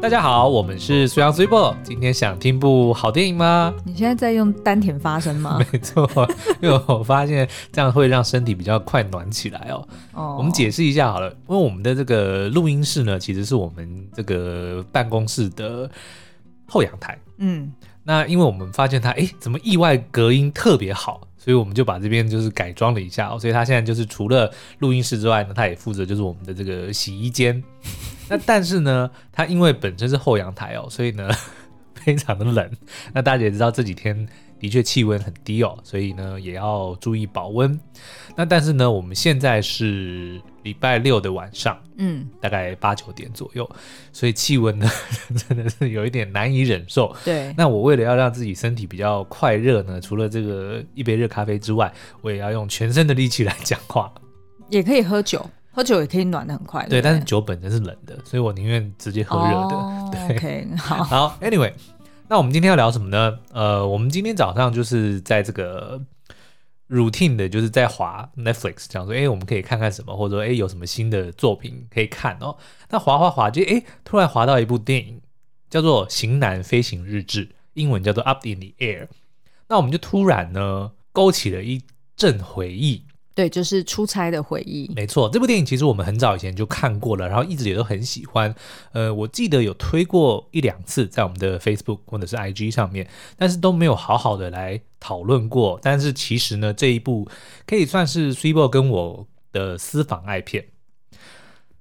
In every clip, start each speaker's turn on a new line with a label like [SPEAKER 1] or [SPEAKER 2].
[SPEAKER 1] 大家好，我们是苏阳 Super。今天想听部好电影吗？
[SPEAKER 2] 你现在在用丹田发声吗？
[SPEAKER 1] 没错，因为我发现这样会让身体比较快暖起来哦。哦，我们解释一下好了，因为我们的这个录音室呢，其实是我们这个办公室的后阳台。嗯，那因为我们发现它，哎，怎么意外隔音特别好，所以我们就把这边就是改装了一下哦。所以他现在就是除了录音室之外呢，他也负责就是我们的这个洗衣间。那但是呢，他因为本身是后阳台哦，所以呢 非常的冷。那大家也知道这几天的确气温很低哦，所以呢也要注意保温。那但是呢，我们现在是礼拜六的晚上，嗯，大概八九点左右，所以气温呢 真的是有一点难以忍受。
[SPEAKER 2] 对。
[SPEAKER 1] 那我为了要让自己身体比较快热呢，除了这个一杯热咖啡之外，我也要用全身的力气来讲话。
[SPEAKER 2] 也可以喝酒。喝酒也可以暖的很快，
[SPEAKER 1] 对，对，但是酒本身是冷的，所以我宁愿直接喝热的。
[SPEAKER 2] Oh,
[SPEAKER 1] 对
[SPEAKER 2] ，OK，好。
[SPEAKER 1] 好，Anyway，那我们今天要聊什么呢？呃，我们今天早上就是在这个 routine 的，就是在滑 Netflix，讲说，哎，我们可以看看什么，或者说，哎，有什么新的作品可以看哦。那滑滑滑，就哎，突然滑到一部电影，叫做《型男飞行日志》，英文叫做 Up in the Air。那我们就突然呢，勾起了一阵回忆。
[SPEAKER 2] 对，就是出差的回忆。
[SPEAKER 1] 没错，这部电影其实我们很早以前就看过了，然后一直也都很喜欢。呃，我记得有推过一两次在我们的 Facebook 或者是 IG 上面，但是都没有好好的来讨论过。但是其实呢，这一部可以算是 Super 跟我的私房爱片。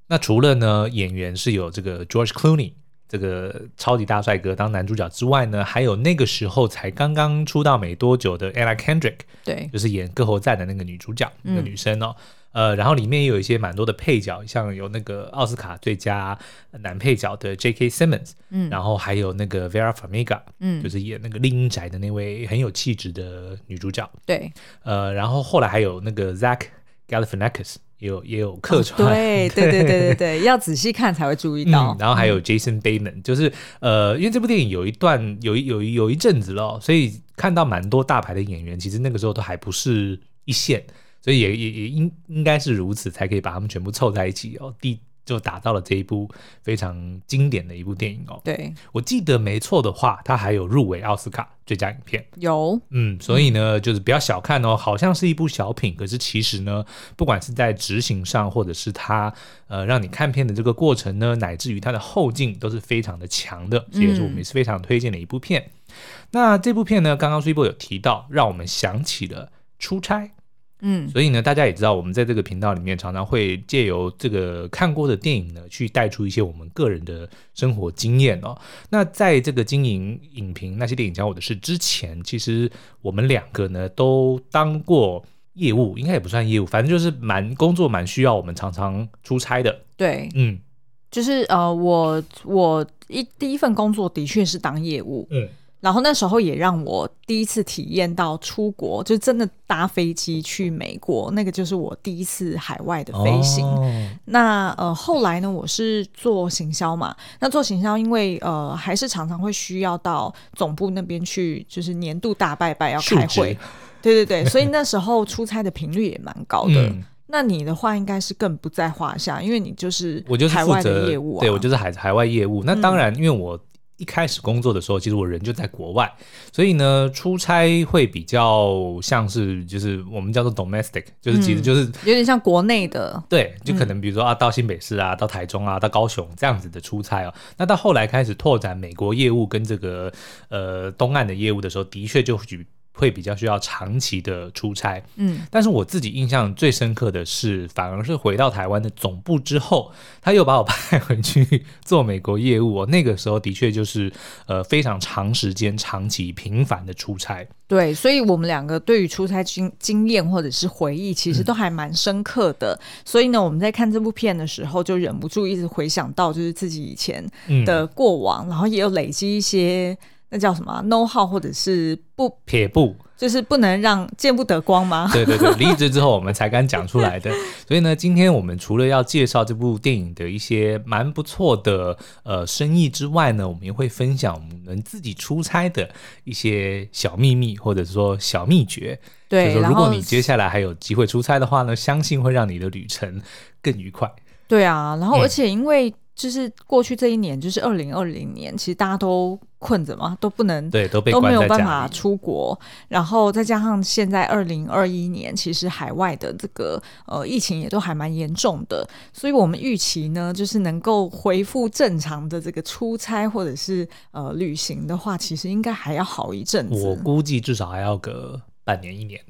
[SPEAKER 1] 那除了呢，演员是有这个 George Clooney。这个超级大帅哥当男主角之外呢，还有那个时候才刚刚出道没多久的 Anna Kendrick，
[SPEAKER 2] 对，
[SPEAKER 1] 就是演《歌喉赞》的那个女主角，那个女生哦，嗯、呃，然后里面也有一些蛮多的配角，像有那个奥斯卡最佳男配角的 J.K. Simmons，嗯，然后还有那个 Vera Farmiga，嗯，就是演那个丽英宅的那位很有气质的女主角，
[SPEAKER 2] 对，
[SPEAKER 1] 呃，然后后来还有那个 Zach Galifianakis。也有也有客串，
[SPEAKER 2] 哦，对对对对对对，要仔细看才会注意到。
[SPEAKER 1] 嗯、然后还有 Jason Bateman，嗯、就是呃，因为这部电影有一段有一有一有一阵子了，所以看到蛮多大牌的演员，其实那个时候都还不是一线，所以也也也应应该是如此，才可以把他们全部凑在一起哦。第就打造了这一部非常经典的一部电影哦。
[SPEAKER 2] 对，
[SPEAKER 1] 我记得没错的话，它还有入围奥斯卡最佳影片。
[SPEAKER 2] 有，
[SPEAKER 1] 嗯，所以呢，就是不要小看哦，好像是一部小品，可是其实呢，不管是在执行上，或者是它呃让你看片的这个过程呢，乃至于它的后劲都是非常的强的，这也是我们也是非常推荐的一部片。嗯、那这部片呢，刚刚 Super 有提到，让我们想起了出差。嗯，所以呢，大家也知道，我们在这个频道里面常常会借由这个看过的电影呢，去带出一些我们个人的生活经验哦。那在这个经营影评那些电影讲我的事之前，其实我们两个呢都当过业务，应该也不算业务，反正就是蛮工作蛮需要我们常常出差的。
[SPEAKER 2] 对，嗯，就是呃，我我一第一份工作的确是当业务，嗯。然后那时候也让我第一次体验到出国，就真的搭飞机去美国，那个就是我第一次海外的飞行。哦、那呃后来呢，我是做行销嘛，那做行销因为呃还是常常会需要到总部那边去，就是年度大拜拜要开会，对对对，所以那时候出差的频率也蛮高的。嗯、那你的话应该是更不在话下，因为你就是我就是海外的业务、啊，
[SPEAKER 1] 对我就是海海外业务。那当然，因为我。一开始工作的时候，其实我人就在国外，所以呢，出差会比较像是就是我们叫做 domestic，就是其实就是、嗯、
[SPEAKER 2] 有点像国内的，
[SPEAKER 1] 对，就可能比如说啊，到新北市啊，到台中啊，到高雄这样子的出差哦。那到后来开始拓展美国业务跟这个呃东岸的业务的时候，的确就举。会比较需要长期的出差，嗯，但是我自己印象最深刻的是，反而是回到台湾的总部之后，他又把我派回去做美国业务。那个时候的确就是呃非常长时间、长期、频繁的出差。
[SPEAKER 2] 对，所以我们两个对于出差经经验或者是回忆，其实都还蛮深刻的。嗯、所以呢，我们在看这部片的时候，就忍不住一直回想到就是自己以前的过往，嗯、然后也有累积一些。那叫什么？know how 或者是不
[SPEAKER 1] 撇步，
[SPEAKER 2] 就是不能让见不得光吗？
[SPEAKER 1] 对对对，离职之后我们才敢讲出来的。所以呢，今天我们除了要介绍这部电影的一些蛮不错的呃生意之外呢，我们也会分享我们自己出差的一些小秘密，或者是说小秘诀。对，就是说如果你接下来还有机会出差的话呢，相信会让你的旅程更愉快。
[SPEAKER 2] 对啊，然后而且因为。就是过去这一年，就是二零二零年，其实大家都困着嘛，都不能
[SPEAKER 1] 对，都被
[SPEAKER 2] 都没有办法出国，然后再加上现在二零二一年，其实海外的这个呃疫情也都还蛮严重的，所以我们预期呢，就是能够恢复正常的这个出差或者是呃旅行的话，其实应该还要好一阵子。
[SPEAKER 1] 我估计至少还要个半年一年。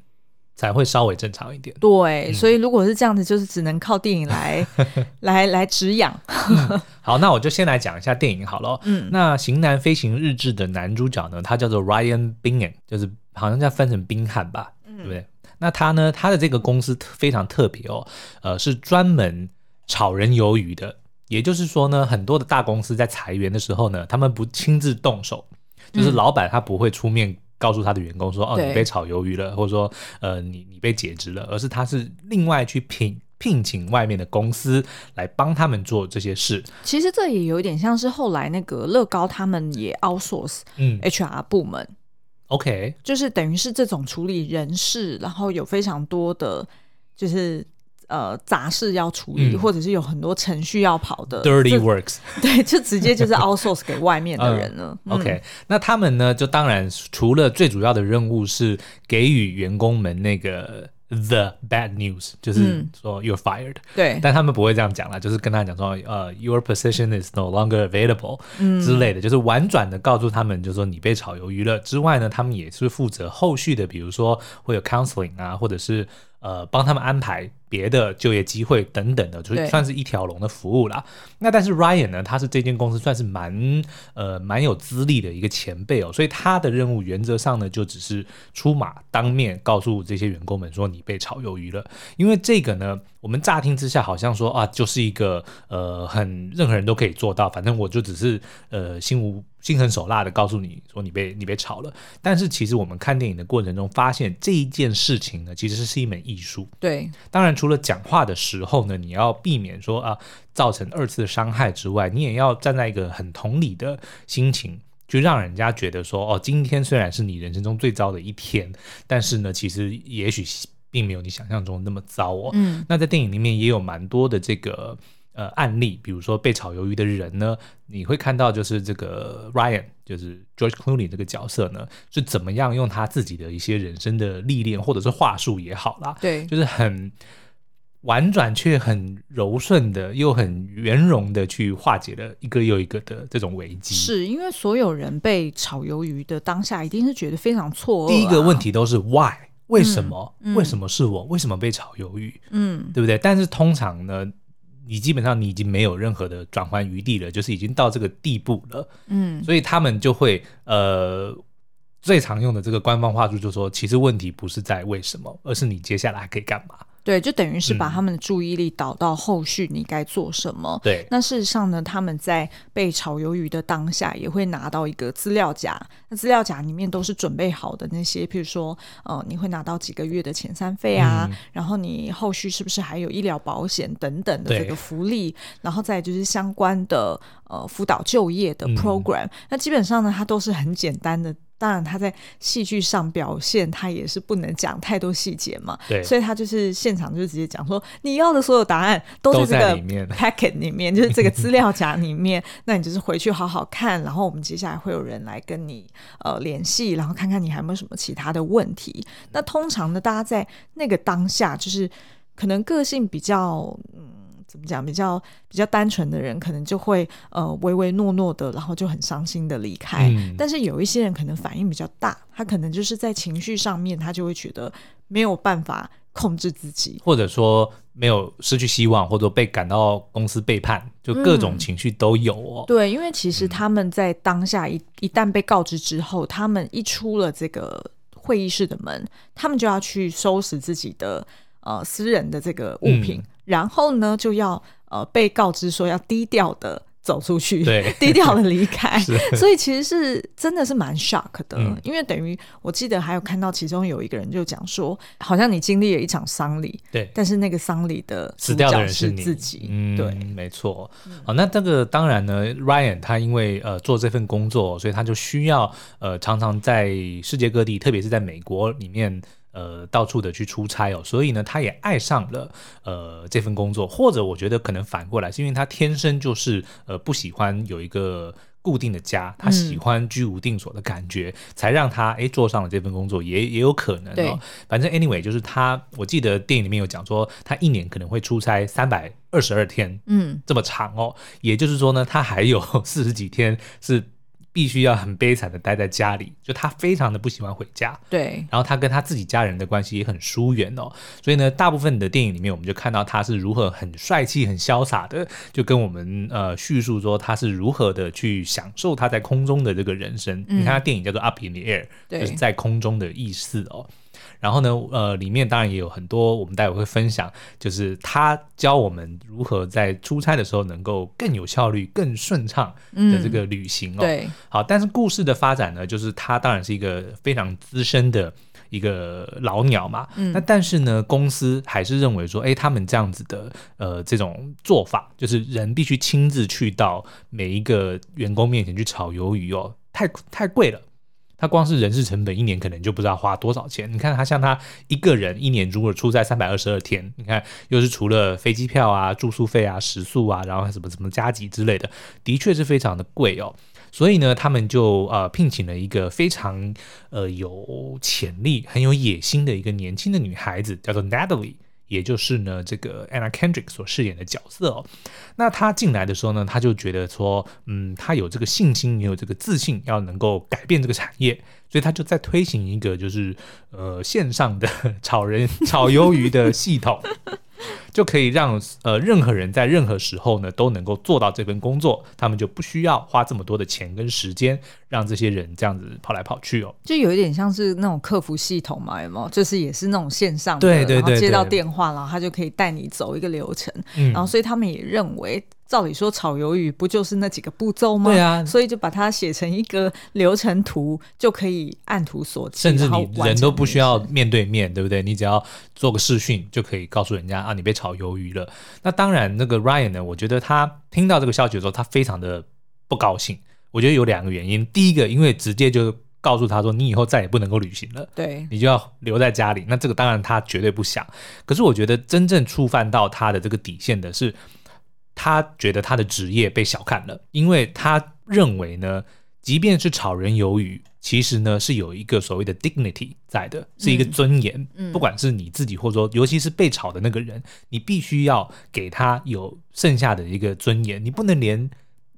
[SPEAKER 1] 才会稍微正常一点。
[SPEAKER 2] 对，嗯、所以如果是这样子，就是只能靠电影来 来来止痒、
[SPEAKER 1] 嗯。好，那我就先来讲一下电影好了。嗯，那《型男飞行日志》的男主角呢，他叫做 Ryan Bingham，就是好像叫分成宾汉吧，嗯、对不对？那他呢，他的这个公司非常特别哦，呃，是专门炒人鱿鱼的。也就是说呢，很多的大公司在裁员的时候呢，他们不亲自动手，就是老板他不会出面。告诉他的员工说：“哦，你被炒鱿鱼了，或者说，呃，你你被解职了。”而是他是另外去聘聘请外面的公司来帮他们做这些事。
[SPEAKER 2] 其实这也有点像是后来那个乐高他们也 outsource 嗯 HR 部门。嗯、
[SPEAKER 1] OK，
[SPEAKER 2] 就是等于是这种处理人事，然后有非常多的就是。呃，杂事要处理，嗯、或者是有很多程序要跑的
[SPEAKER 1] ，dirty works，
[SPEAKER 2] 对，就直接就是 outsource 给外面的人了。
[SPEAKER 1] 嗯、OK，那他们呢，就当然除了最主要的任务是给予员工们那个 the bad news，就是说 you're fired，、嗯、
[SPEAKER 2] 对，
[SPEAKER 1] 但他们不会这样讲啦，就是跟他讲说，呃，your position is no longer available，嗯之类的，就是婉转的告诉他们，就是说你被炒鱿鱼了。之外呢，他们也是负责后续的，比如说会有 counseling 啊，或者是。呃，帮他们安排别的就业机会等等的，就算是一条龙的服务啦。那但是 Ryan 呢，他是这间公司算是蛮呃蛮有资历的一个前辈哦，所以他的任务原则上呢，就只是出马当面告诉这些员工们说你被炒鱿鱼了。因为这个呢，我们乍听之下好像说啊，就是一个呃很任何人都可以做到，反正我就只是呃心无。心狠手辣的告诉你说你被你被炒了，但是其实我们看电影的过程中发现这一件事情呢，其实是一门艺术。
[SPEAKER 2] 对，
[SPEAKER 1] 当然除了讲话的时候呢，你要避免说啊造成二次伤害之外，你也要站在一个很同理的心情，就让人家觉得说哦，今天虽然是你人生中最糟的一天，但是呢，其实也许并没有你想象中那么糟哦。嗯，那在电影里面也有蛮多的这个。呃，案例，比如说被炒鱿鱼的人呢，你会看到就是这个 Ryan，就是 George Clooney 这个角色呢，是怎么样用他自己的一些人生的历练，或者是话术也好啦，
[SPEAKER 2] 对，
[SPEAKER 1] 就是很婉转却很柔顺的，又很圆融的去化解了一个又一个的这种危机。
[SPEAKER 2] 是因为所有人被炒鱿鱼的当下，一定是觉得非常错愕啊。
[SPEAKER 1] 第一个问题都是 Why？为什么？嗯，为什么是我？为什么被炒鱿鱼？嗯，对不对？但是通常呢，你基本上你已经没有任何的转换余地了，就是已经到这个地步了，嗯，所以他们就会呃最常用的这个官方话术就是说，其实问题不是在为什么，而是你接下来可以干嘛。
[SPEAKER 2] 对，就等于是把他们的注意力导到后续你该做什么。
[SPEAKER 1] 嗯、对，
[SPEAKER 2] 那事实上呢，他们在被炒鱿鱼的当下，也会拿到一个资料夹。那资料夹里面都是准备好的那些，譬如说，呃，你会拿到几个月的遣散费啊，嗯、然后你后续是不是还有医疗保险等等的这个福利，然后再就是相关的呃辅导就业的 program、嗯。那基本上呢，它都是很简单的。当然，他在戏剧上表现，他也是不能讲太多细节嘛。
[SPEAKER 1] 对，
[SPEAKER 2] 所以他就是现场就直接讲说，你要的所有答案都在这个 packet 里面，就是这个资料夹里面。那你就是回去好好看，然后我们接下来会有人来跟你呃联系，然后看看你还有没有什么其他的问题。那通常呢，大家在那个当下，就是可能个性比较嗯。怎么讲？比较比较单纯的人，可能就会呃唯唯诺诺的，然后就很伤心的离开。嗯、但是有一些人可能反应比较大，他可能就是在情绪上面，他就会觉得没有办法控制自己，
[SPEAKER 1] 或者说没有失去希望，或者被赶到公司背叛，就各种情绪都有哦。
[SPEAKER 2] 嗯、对，因为其实他们在当下一一旦被告知之后，他们一出了这个会议室的门，他们就要去收拾自己的呃私人的这个物品。嗯然后呢，就要呃被告知说要低调的走出去，低调的离开。所以其实是真的是蛮 shock 的，嗯、因为等于我记得还有看到其中有一个人就讲说，好像你经历了一场丧礼，
[SPEAKER 1] 对，
[SPEAKER 2] 但是那个丧礼的
[SPEAKER 1] 死掉的人是
[SPEAKER 2] 自己，
[SPEAKER 1] 嗯，
[SPEAKER 2] 对，
[SPEAKER 1] 没错。好，那这个当然呢，Ryan 他因为呃做这份工作，所以他就需要呃常常在世界各地，特别是在美国里面。呃到处的去出差哦，所以呢，他也爱上了呃这份工作，或者我觉得可能反过来是因为他天生就是呃不喜欢有一个。固定的家，他喜欢居无定所的感觉，嗯、才让他诶做上了这份工作，也也有可能哦。对反正 anyway，就是他，我记得电影里面有讲说，他一年可能会出差三百二十二天，嗯，这么长哦。也就是说呢，他还有 四十几天是。必须要很悲惨的待在家里，就他非常的不喜欢回家。
[SPEAKER 2] 对，
[SPEAKER 1] 然后他跟他自己家人的关系也很疏远哦，所以呢，大部分的电影里面，我们就看到他是如何很帅气、很潇洒的，就跟我们呃叙述说他是如何的去享受他在空中的这个人生。嗯、你看他电影叫做《Up in the Air》，对就是在空中的意思哦。然后呢，呃，里面当然也有很多，我们待会会分享，就是他教我们如何在出差的时候能够更有效率、更顺畅的这个旅行哦。嗯、对，好，但是故事的发展呢，就是他当然是一个非常资深的一个老鸟嘛，嗯，那但是呢，公司还是认为说，哎，他们这样子的呃这种做法，就是人必须亲自去到每一个员工面前去炒鱿鱼哦，太太贵了。他光是人事成本一年可能就不知道花多少钱。你看他像他一个人一年如果出差三百二十二天，你看又是除了飞机票啊、住宿费啊、食宿啊，然后什么什么加急之类的，的确是非常的贵哦。所以呢，他们就呃聘请了一个非常呃有潜力、很有野心的一个年轻的女孩子，叫做 Natalie。也就是呢，这个 Anna Kendrick 所饰演的角色哦，那他进来的时候呢，他就觉得说，嗯，他有这个信心，也有这个自信，要能够改变这个产业，所以他就在推行一个就是呃线上的 炒人炒鱿鱼的系统。就可以让呃任何人在任何时候呢都能够做到这份工作，他们就不需要花这么多的钱跟时间让这些人这样子跑来跑去哦，
[SPEAKER 2] 就有一点像是那种客服系统嘛，有没有？就是也是那种线上的，
[SPEAKER 1] 对对对，
[SPEAKER 2] 接到电话，然后他就可以带你走一个流程，嗯、然后所以他们也认为。照理说，炒鱿鱼不就是那几个步骤吗？对啊，所以就把它写成一个流程图，就可以按图索骥。
[SPEAKER 1] 甚至你人都不需要面对面，对不对？你只要做个视讯，就可以告诉人家啊，你被炒鱿鱼了。那当然，那个 Ryan 呢，我觉得他听到这个消息的时候，他非常的不高兴。我觉得有两个原因，第一个，因为直接就告诉他说，你以后再也不能够旅行了，对，你就要留在家里。那这个当然他绝对不想。可是我觉得真正触犯到他的这个底线的是。他觉得他的职业被小看了，因为他认为呢，即便是炒人鱿鱼，其实呢是有一个所谓的 dignity 在的，是一个尊严。嗯，不管是你自己，或者说尤其是被炒的那个人，你必须要给他有剩下的一个尊严，你不能连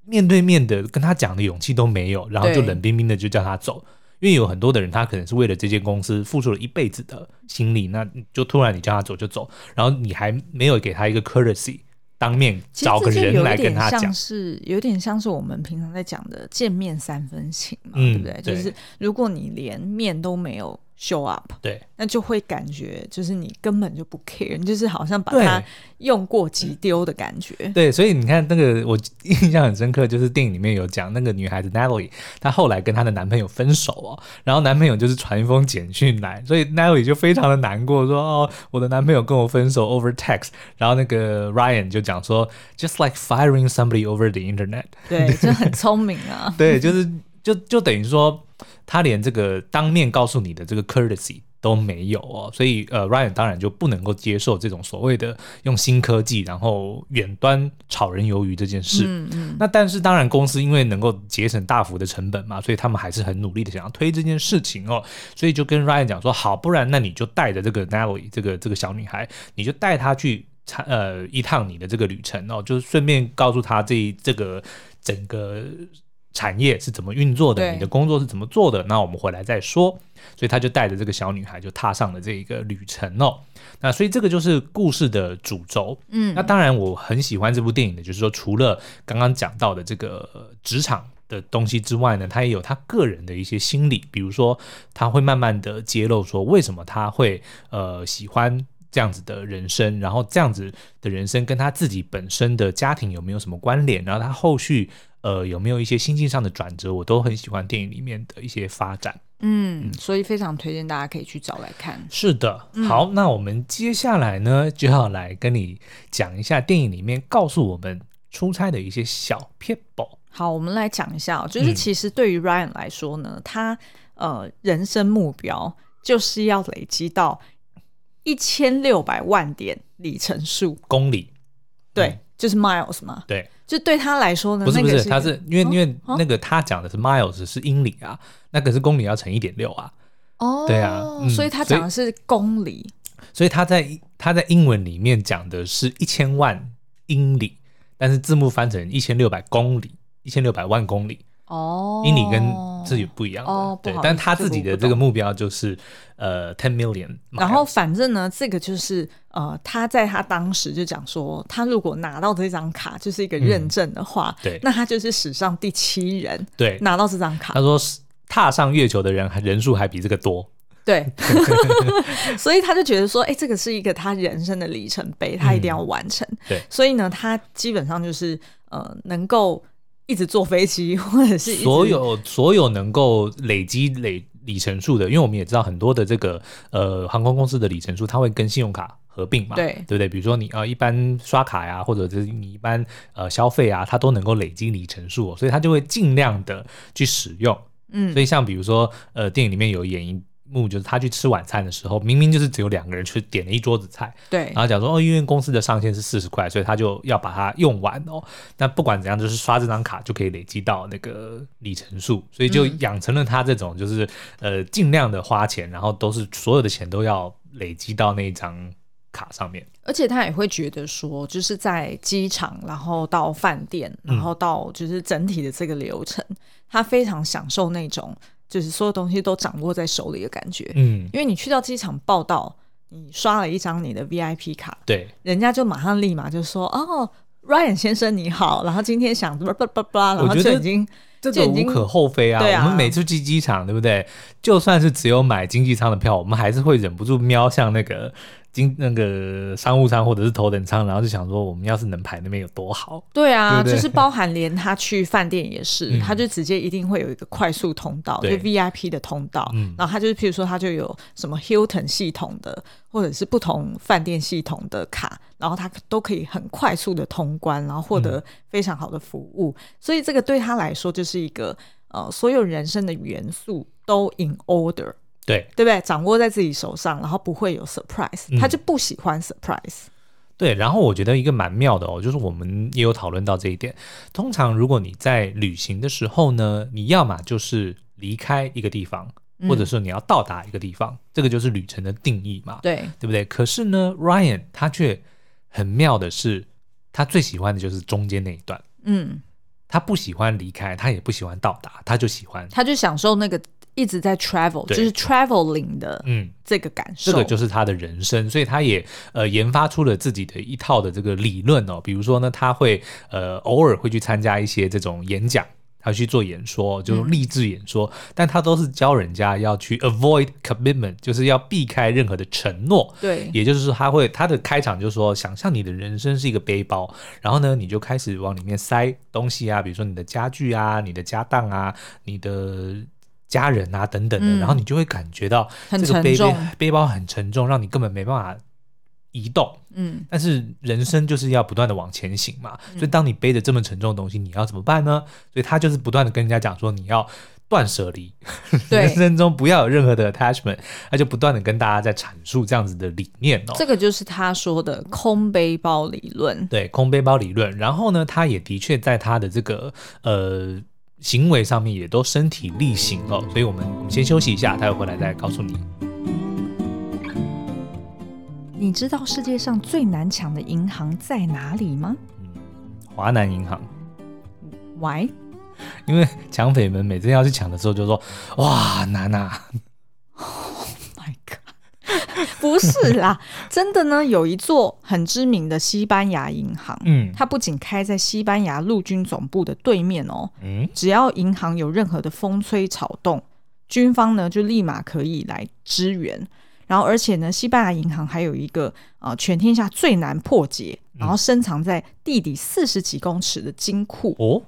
[SPEAKER 1] 面对面的跟他讲的勇气都没有，然后就冷冰冰的就叫他走。因为有很多的人，他可能是为了这间公司付出了一辈子的心力，那就突然你叫他走就走，然后你还没有给他一个 courtesy。当面找个人来跟他讲，
[SPEAKER 2] 是有点像是我们平常在讲的见面三分情嘛，嗯、对不对？就是如果你连面都没有。Show up，对，那就会感觉就是你根本就不 care，你就是好像把它用过即丢的感觉。
[SPEAKER 1] 对，所以你看那个我印象很深刻，就是电影里面有讲那个女孩子 Natalie，她后来跟她的男朋友分手哦，然后男朋友就是传一封简讯来，所以 Natalie 就非常的难过，说哦，我的男朋友跟我分手 over text，然后那个 Ryan 就讲说 just like firing somebody over the internet，
[SPEAKER 2] 对，就很聪明啊，
[SPEAKER 1] 对，就是就就等于说。他连这个当面告诉你的这个 courtesy 都没有哦，所以呃，Ryan 当然就不能够接受这种所谓的用新科技然后远端炒人鱿鱼这件事。嗯嗯。那但是当然公司因为能够节省大幅的成本嘛，所以他们还是很努力的想要推这件事情哦。所以就跟 Ryan 讲说，好，不然那你就带着这个 Natalie 这个这个小女孩，你就带她去参呃一趟你的这个旅程哦，就是顺便告诉她这这个整个。产业是怎么运作的？你的工作是怎么做的？那我们回来再说。所以他就带着这个小女孩就踏上了这一个旅程哦。那所以这个就是故事的主轴。嗯，那当然我很喜欢这部电影的，就是说除了刚刚讲到的这个职场的东西之外呢，他也有他个人的一些心理，比如说他会慢慢的揭露说为什么他会呃喜欢这样子的人生，然后这样子的人生跟他自己本身的家庭有没有什么关联，然后他后续。呃，有没有一些心境上的转折？我都很喜欢电影里面的一些发展。
[SPEAKER 2] 嗯，嗯，所以非常推荐大家可以去找来看。
[SPEAKER 1] 是的，好，嗯、那我们接下来呢，就要来跟你讲一下电影里面告诉我们出差的一些小撇步。
[SPEAKER 2] 好，我们来讲一下，就是其实对于 Ryan 来说呢，嗯、他呃人生目标就是要累积到一千六百万点里程数
[SPEAKER 1] 公里，
[SPEAKER 2] 对，嗯、就是 miles 嘛，
[SPEAKER 1] 对，
[SPEAKER 2] 就对他来说呢，
[SPEAKER 1] 不是不是，
[SPEAKER 2] 是
[SPEAKER 1] 他是因为、哦、因为那个他讲的是 miles 是英里啊，那可是公里要乘一点六啊，
[SPEAKER 2] 哦，
[SPEAKER 1] 对啊，
[SPEAKER 2] 嗯、所以他讲的是公里，
[SPEAKER 1] 所以他在他在英文里面讲的是一千万英里，但是字幕翻成一千六百公里，一千六百万公里。
[SPEAKER 2] 哦，
[SPEAKER 1] 因你跟自己不一样的，
[SPEAKER 2] 哦、
[SPEAKER 1] 对，但他自己的这个目标就是呃 ten million。
[SPEAKER 2] 然后反正呢，这个就是呃，他在他当时就讲说，他如果拿到这张卡就是一个认证的话，
[SPEAKER 1] 嗯、对，
[SPEAKER 2] 那他就是史上第七人，
[SPEAKER 1] 对，
[SPEAKER 2] 拿到这张卡。
[SPEAKER 1] 他说踏上月球的人还人数还比这个多，
[SPEAKER 2] 对，所以他就觉得说，哎、欸，这个是一个他人生的里程碑，他一定要完成。
[SPEAKER 1] 嗯、对，
[SPEAKER 2] 所以呢，他基本上就是呃，能够。一直坐飞机，或者是
[SPEAKER 1] 所有所有能够累积累里程数的，因为我们也知道很多的这个呃航空公司的里程数，它会跟信用卡合并嘛，
[SPEAKER 2] 对
[SPEAKER 1] 对不对？比如说你呃一般刷卡呀，或者是你一般呃消费啊，它都能够累积里程数，所以它就会尽量的去使用。嗯，所以像比如说呃电影里面有演一。幕就是他去吃晚餐的时候，明明就是只有两个人去点了一桌子菜，
[SPEAKER 2] 对，
[SPEAKER 1] 然后讲说哦，因为公司的上限是四十块，所以他就要把它用完哦。那不管怎样，就是刷这张卡就可以累积到那个里程数，所以就养成了他这种就是、嗯、呃尽量的花钱，然后都是所有的钱都要累积到那张卡上面。
[SPEAKER 2] 而且他也会觉得说，就是在机场，然后到饭店，然后到就是整体的这个流程，嗯、他非常享受那种。就是所有东西都掌握在手里的感觉，嗯，因为你去到机场报道，你刷了一张你的 VIP 卡，
[SPEAKER 1] 对，
[SPEAKER 2] 人家就马上立马就说，哦，Ryan 先生你好，然后今天想叭叭叭叭，然后就已经
[SPEAKER 1] 这个无可厚非啊，啊我们每次去机场，对不对？就算是只有买经济舱的票，我们还是会忍不住瞄向那个。经那个商务舱或者是头等舱，然后就想说，我们要是能排那边有多好。
[SPEAKER 2] 对啊，
[SPEAKER 1] 对对
[SPEAKER 2] 就是包含连他去饭店也是，嗯、他就直接一定会有一个快速通道，就 VIP 的通道。嗯、然后他就是，譬如说，他就有什么 Hilton 系统的，或者是不同饭店系统的卡，然后他都可以很快速的通关，然后获得非常好的服务。嗯、所以这个对他来说，就是一个呃，所有人生的元素都 in order。
[SPEAKER 1] 对，
[SPEAKER 2] 对不对？掌握在自己手上，然后不会有 surprise，、嗯、他就不喜欢 surprise。
[SPEAKER 1] 对，然后我觉得一个蛮妙的哦，就是我们也有讨论到这一点。通常如果你在旅行的时候呢，你要么就是离开一个地方，嗯、或者是你要到达一个地方，这个就是旅程的定义嘛。
[SPEAKER 2] 对，
[SPEAKER 1] 对不对？可是呢，Ryan 他却很妙的是，他最喜欢的就是中间那一段。嗯，他不喜欢离开，他也不喜欢到达，他就喜欢，
[SPEAKER 2] 他就享受那个。一直在 travel，就是 traveling 的嗯这个感受，
[SPEAKER 1] 这个就是他的人生，所以他也呃研发出了自己的一套的这个理论哦。比如说呢，他会呃偶尔会去参加一些这种演讲，他去做演说，就是励志演说，嗯、但他都是教人家要去 avoid commitment，就是要避开任何的承诺。
[SPEAKER 2] 对，
[SPEAKER 1] 也就是说他会他的开场就是说，想象你的人生是一个背包，然后呢，你就开始往里面塞东西啊，比如说你的家具啊，你的家当啊，你的。家人啊，等等的，嗯、然后你就会感觉到这个背背背包很沉重，让你根本没办法移动。嗯，但是人生就是要不断的往前行嘛，嗯、所以当你背着这么沉重的东西，你要怎么办呢？所以他就是不断的跟人家讲说，你要断舍离，对人生中不要有任何的 attachment，他就不断的跟大家在阐述这样子的理念哦。
[SPEAKER 2] 这个就是他说的空背包理论，
[SPEAKER 1] 对，空背包理论。然后呢，他也的确在他的这个呃。行为上面也都身体力行哦，所以我们我们先休息一下，待会回来再告诉你。
[SPEAKER 2] 你知道世界上最难抢的银行在哪里吗？
[SPEAKER 1] 嗯，华南银行。
[SPEAKER 2] Why？
[SPEAKER 1] 因为抢匪们每次要去抢的时候就说：“哇，难啊！”
[SPEAKER 2] 不是啦，真的呢，有一座很知名的西班牙银行，嗯，它不仅开在西班牙陆军总部的对面哦，嗯，只要银行有任何的风吹草动，军方呢就立马可以来支援。然后，而且呢，西班牙银行还有一个呃全天下最难破解，然后深藏在地底四十几公尺的金库哦。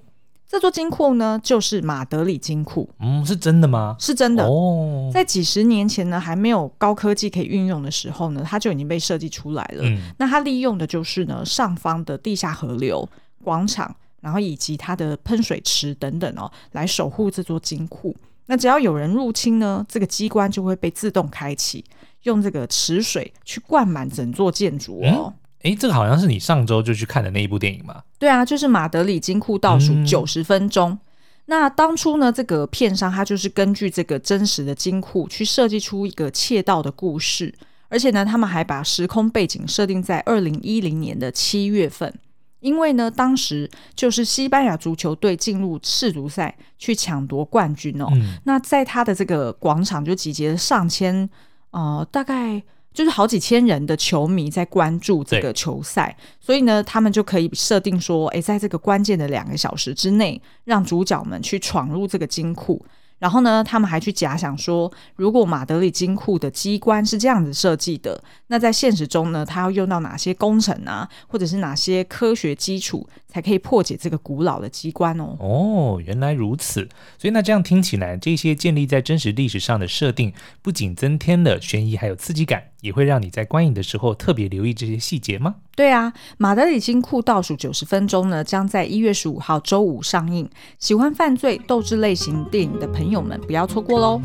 [SPEAKER 2] 这座金库呢，就是马德里金库。
[SPEAKER 1] 嗯，是真的吗？
[SPEAKER 2] 是真的哦。在几十年前呢，还没有高科技可以运用的时候呢，它就已经被设计出来了。嗯，那它利用的就是呢上方的地下河流、广场，然后以及它的喷水池等等哦，来守护这座金库。那只要有人入侵呢，这个机关就会被自动开启，用这个池水去灌满整座建筑哦。
[SPEAKER 1] 哎、嗯，这个好像是你上周就去看的那一部电影吗？
[SPEAKER 2] 对啊，就是马德里金库倒数九十分钟。嗯、那当初呢，这个片商他就是根据这个真实的金库去设计出一个窃盗的故事，而且呢，他们还把时空背景设定在二零一零年的七月份。因为呢，当时就是西班牙足球队进入世足赛去抢夺冠军哦。嗯、那在他的这个广场就集结了上千，呃，大概就是好几千人的球迷在关注这个球赛，所以呢，他们就可以设定说，诶，在这个关键的两个小时之内，让主角们去闯入这个金库。然后呢，他们还去假想说，如果马德里金库的机关是这样子设计的，那在现实中呢，它要用到哪些工程啊，或者是哪些科学基础，才可以破解这个古老的机关哦？
[SPEAKER 1] 哦，原来如此。所以那这样听起来，这些建立在真实历史上的设定，不仅增添了悬疑，还有刺激感。也会让你在观影的时候特别留意这些细节吗？
[SPEAKER 2] 对啊，马德里金库倒数九十分钟呢，将在一月十五号周五上映。喜欢犯罪斗智类型电影的朋友们，不要错过喽！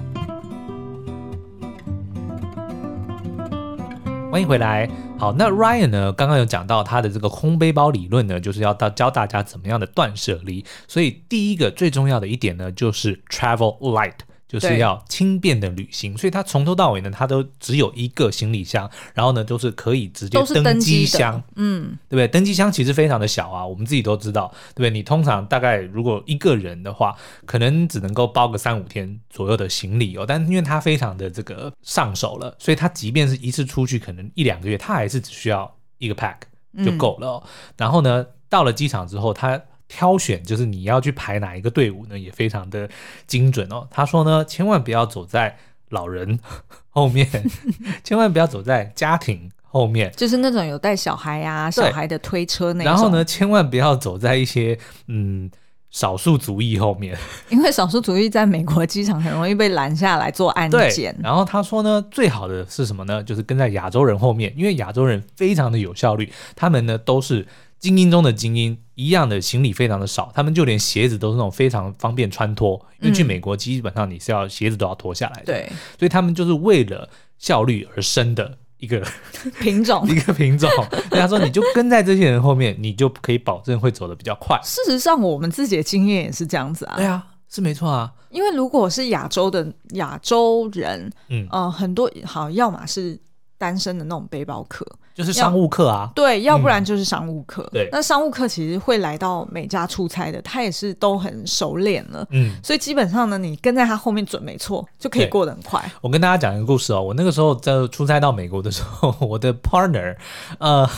[SPEAKER 1] 欢迎回来。好，那 Ryan 呢，刚刚有讲到他的这个空背包理论呢，就是要到教大家怎么样的断舍离。所以第一个最重要的一点呢，就是 Travel Light。就是要轻便的旅行，所以他从头到尾呢，他都只有一个行李箱，然后呢都是可以直接登机箱，嗯，对不对？登机箱其实非常的小啊，我们自己都知道，对不对？你通常大概如果一个人的话，可能只能够包个三五天左右的行李哦，但因为它非常的这个上手了，所以他即便是一次出去可能一两个月，他还是只需要一个 pack 就够了哦。嗯，然后呢，到了机场之后，他挑选就是你要去排哪一个队伍呢，也非常的精准哦。他说呢，千万不要走在老人 后面，千万不要走在家庭后面，
[SPEAKER 2] 就是那种有带小孩啊、小孩的推车那种。
[SPEAKER 1] 然后呢，千万不要走在一些嗯少数族裔后面，
[SPEAKER 2] 因为少数族裔在美国机场很容易被拦下来做安检。
[SPEAKER 1] 然后他说呢，最好的是什么呢？就是跟在亚洲人后面，因为亚洲人非常的有效率，他们呢都是。精英中的精英，一样的行李非常的少，他们就连鞋子都是那种非常方便穿脱，因为去美国基本上你是要鞋子都要脱下来的，对，所以他们就是为了效率而生的一个
[SPEAKER 2] 品种，
[SPEAKER 1] 一个品种。人家说你就跟在这些人后面，你就可以保证会走得比较快。
[SPEAKER 2] 事实上，我们自己的经验也是这样子啊。
[SPEAKER 1] 对啊，是没错啊。
[SPEAKER 2] 因为如果是亚洲的亚洲人，嗯呃，很多好，要么是单身的那种背包客。
[SPEAKER 1] 就是商务客啊，
[SPEAKER 2] 对，要不然就是商务客。
[SPEAKER 1] 嗯、对，
[SPEAKER 2] 那商务客其实会来到美加出差的，他也是都很熟练了。嗯，所以基本上呢，你跟在他后面准没错，就可以过得很快。
[SPEAKER 1] 我跟大家讲一个故事哦，我那个时候在出差到美国的时候，我的 partner，呃，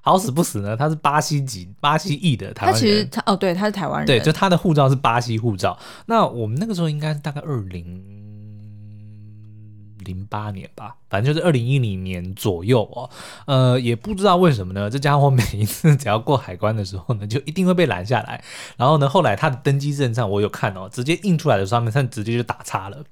[SPEAKER 1] 好死不死呢，他是巴西籍、巴西裔的台湾人。
[SPEAKER 2] 他其实他哦，对，他是台湾人，
[SPEAKER 1] 对，就他的护照是巴西护照。那我们那个时候应该是大概二零。零八年吧，反正就是二零一零年左右哦。呃，也不知道为什么呢，这家伙每一次只要过海关的时候呢，就一定会被拦下来。然后呢，后来他的登机证上我有看哦，直接印出来的上面，他直接就打叉了。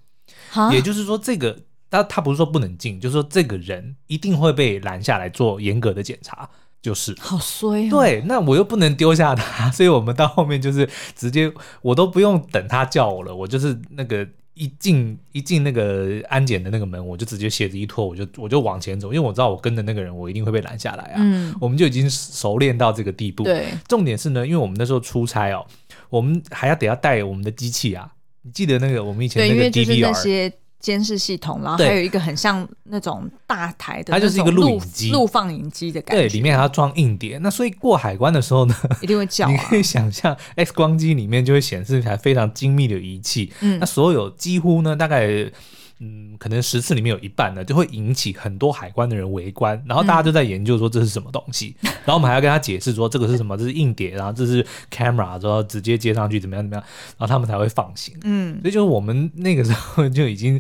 [SPEAKER 1] 哈也就是说，这个他他不是说不能进，就是说这个人一定会被拦下来做严格的检查，就是
[SPEAKER 2] 好衰哦。
[SPEAKER 1] 对，那我又不能丢下他，所以我们到后面就是直接我都不用等他叫我了，我就是那个。一进一进那个安检的那个门，我就直接鞋子一脱，我就我就往前走，因为我知道我跟的那个人，我一定会被拦下来啊。嗯，我们就已经熟练到这个地步。
[SPEAKER 2] 对，
[SPEAKER 1] 重点是呢，因为我们那时候出差哦，我们还要得要带我们的机器啊。你记得那个我们以前那个 DVR。
[SPEAKER 2] 监视系统，然后还有一个很像那种大台的，
[SPEAKER 1] 它就是一个录影机、
[SPEAKER 2] 录放影机的感觉。
[SPEAKER 1] 对，里面还要装硬碟。那所以过海关的时候呢，
[SPEAKER 2] 一定会叫、啊。
[SPEAKER 1] 你可以想象，X 光机里面就会显示一台非常精密的仪器。嗯，那所有几乎呢，大概。嗯，可能十次里面有一半呢，就会引起很多海关的人围观，然后大家就在研究说这是什么东西，嗯、然后我们还要跟他解释说这个是什么，这是硬碟，然后这是 camera，然后直接接上去怎么样怎么样，然后他们才会放行。嗯，所以就是我们那个时候就已经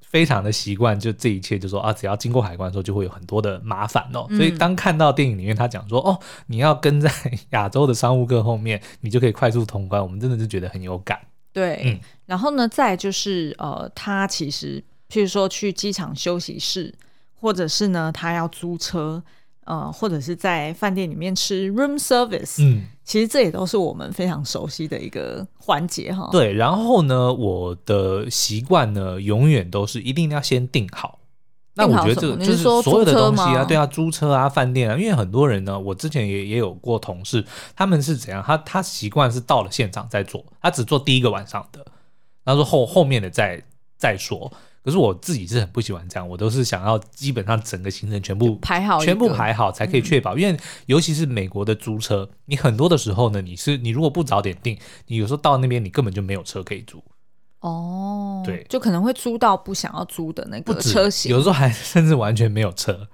[SPEAKER 1] 非常的习惯，就这一切就说啊，只要经过海关的时候就会有很多的麻烦哦。嗯、所以当看到电影里面他讲说哦，你要跟在亚洲的商务客后面，你就可以快速通关，我们真的是觉得很有感。
[SPEAKER 2] 对，嗯、然后呢，再就是呃，他其实，譬如说去机场休息室，或者是呢，他要租车，呃，或者是在饭店里面吃 room service，嗯，其实这也都是我们非常熟悉的一个环节哈。
[SPEAKER 1] 对，然后呢，我的习惯呢，永远都是一定要先订好。那我觉得这个就是所有的东西啊，对啊，租车啊，饭店啊，因为很多人呢，我之前也也有过同事，他们是怎样？他他习惯是到了现场再做，他只做第一个晚上的，他说后后面的再再说。可是我自己是很不喜欢这样，我都是想要基本上整个行程全部
[SPEAKER 2] 排好，
[SPEAKER 1] 全部排好才可以确保。嗯、因为尤其是美国的租车，你很多的时候呢，你是你如果不早点订，你有时候到那边你根本就没有车可以租。
[SPEAKER 2] 哦，
[SPEAKER 1] 对，
[SPEAKER 2] 就可能会租到不想要租的那个车型，
[SPEAKER 1] 有时候还 甚至完全没有车。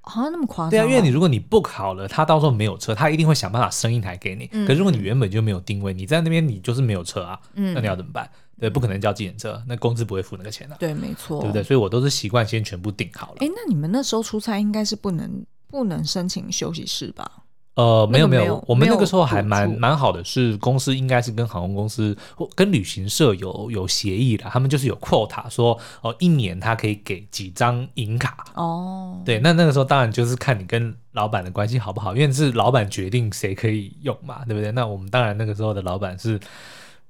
[SPEAKER 2] 啊，那么夸张？
[SPEAKER 1] 对啊，因为你如果你 book 好了，他到时候没有车，他一定会想办法生一台给你。嗯、可是如果你原本就没有定位，你在那边你就是没有车啊，嗯、那你要怎么办？对，不可能叫计程车，那公司不会付那个钱的、啊。
[SPEAKER 2] 对，没错，
[SPEAKER 1] 对不对？所以我都是习惯先全部订好了。
[SPEAKER 2] 哎，那你们那时候出差应该是不能不能申请休息室吧？
[SPEAKER 1] 呃，没有没有，我们那个时候还蛮蛮好的，是公司应该是跟航空公司或跟旅行社有有协议的，他们就是有 quota 说哦，一年他可以给几张银卡哦。对，那那个时候当然就是看你跟老板的关系好不好，因为是老板决定谁可以用嘛，对不对？那我们当然那个时候的老板是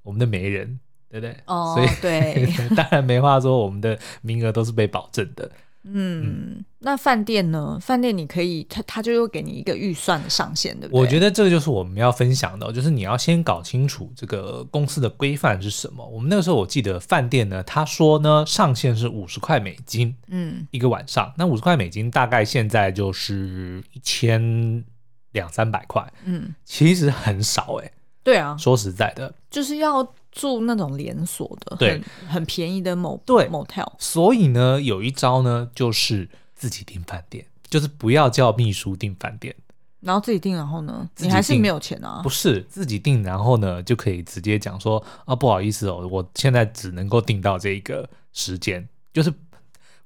[SPEAKER 1] 我们的媒人，对不对？哦，所以
[SPEAKER 2] 对，
[SPEAKER 1] 当然没话说，我们的名额都是被保证的。
[SPEAKER 2] 嗯，嗯，那饭店呢？饭店你可以，他他就又给你一个预算的上限，对不对？
[SPEAKER 1] 我觉得这个就是我们要分享的，就是你要先搞清楚这个公司的规范是什么。我们那个时候我记得饭店呢，他说呢上限是五十块美金，嗯，一个晚上。嗯、那五十块美金大概现在就是一千两三百块，嗯，其实很少哎、欸。
[SPEAKER 2] 对啊，
[SPEAKER 1] 说实在的，
[SPEAKER 2] 就是要。住那种连锁的，
[SPEAKER 1] 对，
[SPEAKER 2] 很很便宜的某
[SPEAKER 1] 对
[SPEAKER 2] motel。
[SPEAKER 1] 所以呢，有一招呢，就是自己订饭店，就是不要叫秘书订饭店，
[SPEAKER 2] 然后自己订，然后呢，你还是没有钱啊？
[SPEAKER 1] 不是自己订，然后呢，就可以直接讲说啊，不好意思哦，我现在只能够订到这个时间。就是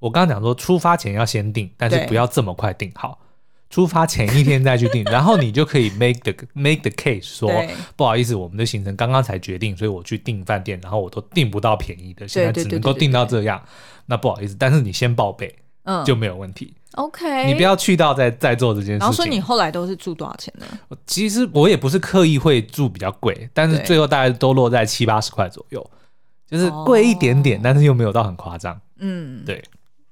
[SPEAKER 1] 我刚刚讲说，出发前要先订，但是不要这么快订好。出发前一天再去订，然后你就可以 make the make the case 说不好意思，我们的行程刚刚才决定，所以我去订饭店，然后我都订不到便宜的，现在只能够订到这样，那不好意思，但是你先报备，嗯，就没有问题。
[SPEAKER 2] OK，
[SPEAKER 1] 你不要去到再再做这件事情。
[SPEAKER 2] 然后说你后来都是住多少钱呢？
[SPEAKER 1] 其实我也不是刻意会住比较贵，但是最后大概都落在七八十块左右，就是贵一点点，哦、但是又没有到很夸张。嗯，对。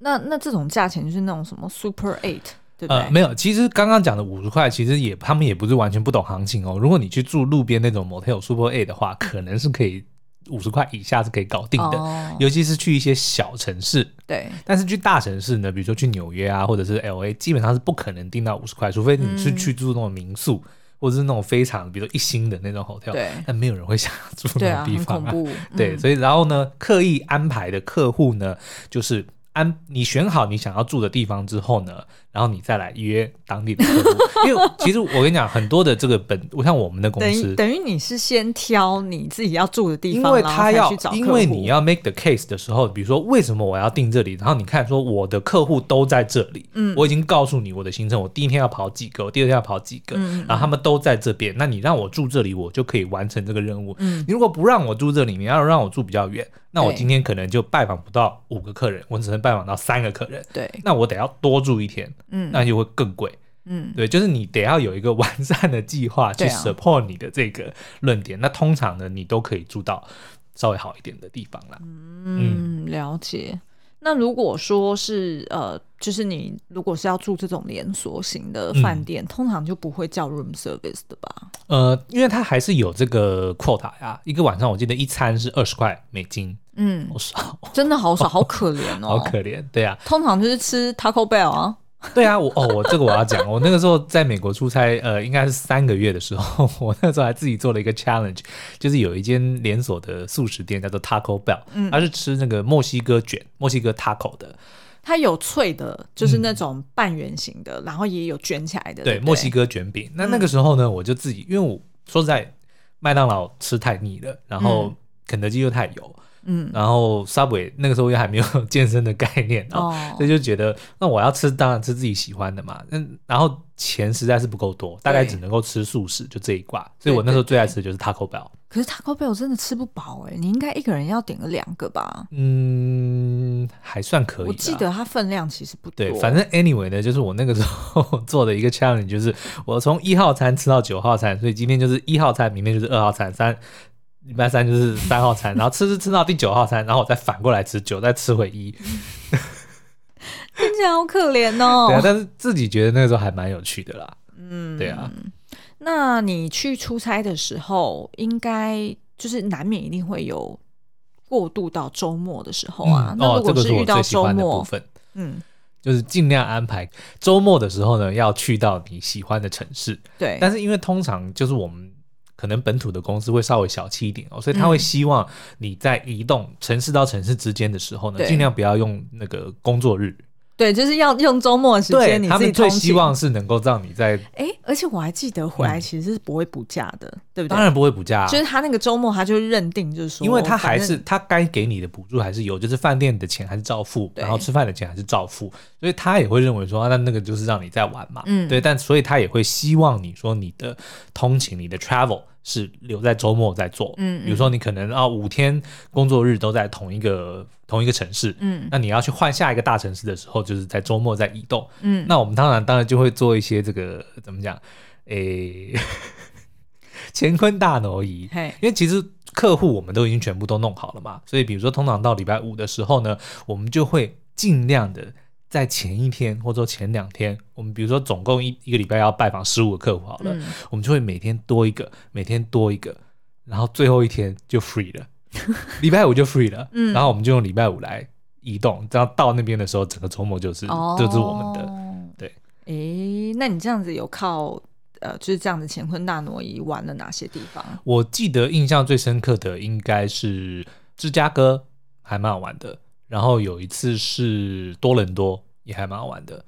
[SPEAKER 2] 那那这种价钱就是那种什么 Super Eight。
[SPEAKER 1] 呃，没有，其实刚刚讲的五十块，其实也他们也不是完全不懂行情哦。如果你去住路边那种 Motel Super A 的话，可能是可以五十块以下是可以搞定的，哦、尤其是去一些小城市。
[SPEAKER 2] 对，
[SPEAKER 1] 但是去大城市呢，比如说去纽约啊，或者是 LA，基本上是不可能订到五十块，除非你是去住那种民宿，嗯、或者是那种非常，比如说一星的那种 Hotel。
[SPEAKER 2] 对，
[SPEAKER 1] 但没有人会想要住那种地方啊。
[SPEAKER 2] 对，啊
[SPEAKER 1] 嗯、对，所以然后呢，刻意安排的客户呢，就是安你选好你想要住的地方之后呢。然后你再来约当地的客户，因为 其实我跟你讲，很多的这个本，我像我们的公司，
[SPEAKER 2] 等于你是先挑你自己要住的地方，
[SPEAKER 1] 因为他要，因为你要 make the case 的时候，比如说为什么我要订这里，然后你看说我的客户都在这里，嗯，我已经告诉你我的行程，我第一天要跑几个，我第二天要跑几个，嗯，然后他们都在这边，那你让我住这里，我就可以完成这个任务，嗯，你如果不让我住这里，你要让我住比较远，那我今天可能就拜访不到五个客人，我只能拜访到三个客人，
[SPEAKER 2] 对，
[SPEAKER 1] 那我得要多住一天。嗯，那就会更贵。嗯，对，就是你得要有一个完善的计划去 support 你的这个论点。啊、那通常呢，你都可以住到稍微好一点的地方啦。
[SPEAKER 2] 嗯，了解。那如果说是呃，就是你如果是要住这种连锁型的饭店，嗯、通常就不会叫 room service 的吧？
[SPEAKER 1] 呃，因为它还是有这个 quota 呀。一个晚上我记得一餐是二十块美金。嗯，好少，
[SPEAKER 2] 真的好少，好可怜哦，
[SPEAKER 1] 好可怜。对啊，
[SPEAKER 2] 通常就是吃 Taco Bell 啊。
[SPEAKER 1] 对啊，我哦，我这个我要讲，我那个时候在美国出差，呃，应该是三个月的时候，我那时候还自己做了一个 challenge，就是有一间连锁的素食店叫做 Taco Bell，嗯，它是吃那个墨西哥卷，墨西哥 taco 的，
[SPEAKER 2] 它有脆的，就是那种半圆形的，嗯、然后也有卷起来的，
[SPEAKER 1] 对，对墨西哥卷饼。那那个时候呢，我就自己，因为我说实在，麦当劳吃太腻了，然后肯德基又太油。嗯，然后 Subway 那个时候又还没有 健身的概念哦，所以就觉得那我要吃当然吃自己喜欢的嘛，嗯，然后钱实在是不够多，大概只能够吃素食，就这一挂，所以我那时候最爱吃的就是 Taco Bell。
[SPEAKER 2] 可是 Taco Bell 真的吃不饱哎，你应该一个人要点个两个吧？
[SPEAKER 1] 嗯。间还算可以。
[SPEAKER 2] 我记得它分量其实不多。
[SPEAKER 1] 对，反正 anyway 呢，就是我那个时候做的一个 challenge，就是我从一号餐吃到九号餐，所以今天就是一号餐，明天就是二号餐，三礼拜三就是三号餐，然后吃吃 吃到第九号餐，然后我再反过来吃九，再吃回一。
[SPEAKER 2] 听起来好可怜哦。
[SPEAKER 1] 对啊，但是自己觉得那个时候还蛮有趣的啦。嗯，对啊。
[SPEAKER 2] 那你去出差的时候，应该就是难免一定会有过渡到周末的时候啊。嗯、那如果是遇到周末，
[SPEAKER 1] 部分，嗯，就是尽量安排周末的时候呢，要去到你喜欢的城市。
[SPEAKER 2] 对。
[SPEAKER 1] 但是因为通常就是我们可能本土的公司会稍微小气一点哦，所以他会希望你在移动城市到城市之间的时候呢，尽量不要用那个工作日。
[SPEAKER 2] 对，就是要用周末的时间，你自己。他们
[SPEAKER 1] 最希望是能够让你在
[SPEAKER 2] 哎，而且我还记得回来其实是不会补假的，嗯、对不对？
[SPEAKER 1] 当然不会补假、啊，
[SPEAKER 2] 就是他那个周末他就认定就是说，
[SPEAKER 1] 因为他还是他该给你的补助还是有，就是饭店的钱还是照付，然后吃饭的钱还是照付，所以他也会认为说，啊、那那个就是让你在玩嘛，嗯，对，但所以他也会希望你说你的通勤，你的 travel。是留在周末在做，嗯，比如说你可能啊五天工作日都在同一个同一个城市，嗯，那你要去换下一个大城市的时候，就是在周末在移动，嗯，那我们当然当然就会做一些这个怎么讲，诶，乾坤大挪移，嘿。因为其实客户我们都已经全部都弄好了嘛，所以比如说通常到礼拜五的时候呢，我们就会尽量的。在前一天或者说前两天，我们比如说总共一一个礼拜要拜访十五个客户好了，嗯、我们就会每天多一个，每天多一个，然后最后一天就 free 了，礼拜五就 free 了，嗯、然后我们就用礼拜五来移动，这样到那边的时候，整个周末就是、哦、就是我们的。对，
[SPEAKER 2] 诶，那你这样子有靠呃，就是这样的乾坤大挪移玩了哪些地方？
[SPEAKER 1] 我记得印象最深刻的应该是芝加哥，还蛮好玩的。然后有一次是多伦多，也还蛮好玩的。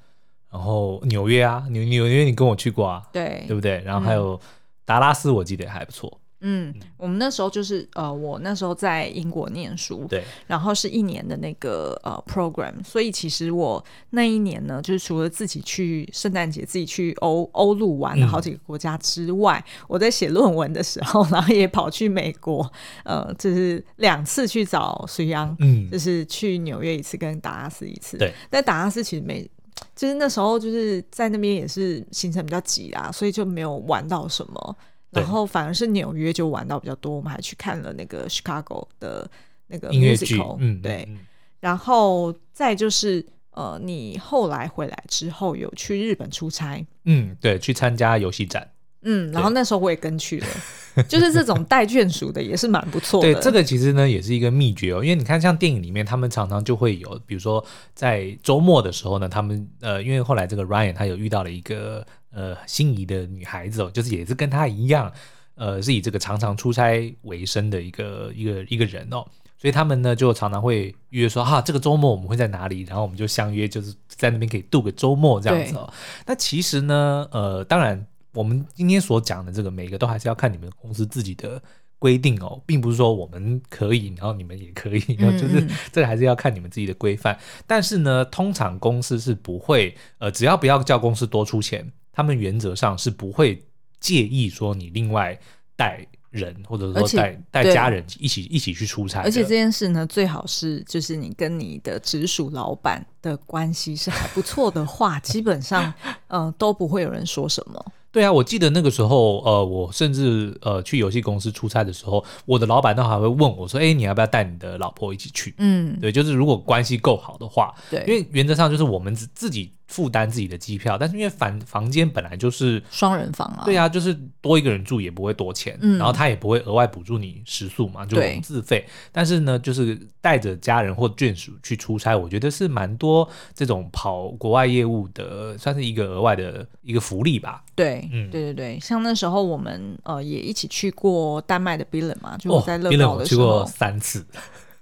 [SPEAKER 1] 然后纽约啊，纽纽约你跟我去过啊？
[SPEAKER 2] 对，
[SPEAKER 1] 对不对？然后还有达拉斯，我记得还不错。
[SPEAKER 2] 嗯，我们那时候就是呃，我那时候在英国念书，
[SPEAKER 1] 对，
[SPEAKER 2] 然后是一年的那个呃 program，所以其实我那一年呢，就是除了自己去圣诞节自己去欧欧陆玩了好几个国家之外，嗯、我在写论文的时候，然后也跑去美国，呃，就是两次去找水央，嗯，就是去纽约一次，跟达拉斯一次，
[SPEAKER 1] 对，
[SPEAKER 2] 但达拉斯其实没，就是那时候就是在那边也是行程比较挤啊，所以就没有玩到什么。然后反而是纽约就玩到比较多，我们还去看了那个 Chicago 的那个 musical，音乐剧，嗯，对。嗯、然后再就是呃，你后来回来之后有去日本出差，
[SPEAKER 1] 嗯，对，去参加游戏展，
[SPEAKER 2] 嗯，然后那时候我也跟去了，就是这种带眷属的也是蛮不错的。
[SPEAKER 1] 对，这个其实呢也是一个秘诀哦，因为你看像电影里面，他们常常就会有，比如说在周末的时候呢，他们呃，因为后来这个 Ryan 他有遇到了一个。呃，心仪的女孩子哦，就是也是跟她一样，呃，是以这个常常出差为生的一个一个一个人哦，所以他们呢就常常会约说，哈、啊，这个周末我们会在哪里？然后我们就相约，就是在那边可以度个周末这样子哦。那其实呢，呃，当然我们今天所讲的这个每个都还是要看你们公司自己的规定哦，并不是说我们可以，然后你们也可以，然 后就是这个还是要看你们自己的规范。嗯、但是呢，通常公司是不会，呃，只要不要叫公司多出钱。他们原则上是不会介意说你另外带人，或者说带带家人一起一起去出差。
[SPEAKER 2] 而且这件事呢，最好是就是你跟你的直属老板的关系是还不错的话，基本上嗯、呃、都不会有人说什么。
[SPEAKER 1] 对啊，我记得那个时候，呃，我甚至呃去游戏公司出差的时候，我的老板都还会问我说：“哎，你要不要带你的老婆一起去？”嗯，对，就是如果关系够好的话，对，因为原则上就是我们自自己。负担自己的机票，但是因为房房间本来就是
[SPEAKER 2] 双人房啊，
[SPEAKER 1] 对啊，就是多一个人住也不会多钱，嗯，然后他也不会额外补助你食宿嘛，就自费。但是呢，就是带着家人或眷属去出差，我觉得是蛮多这种跑国外业务的，算是一个额外的一个福利吧。
[SPEAKER 2] 对，嗯，对对对，像那时候我们呃也一起去过丹麦的 Billund 嘛，就我在乐高的时候，哦，去过三次。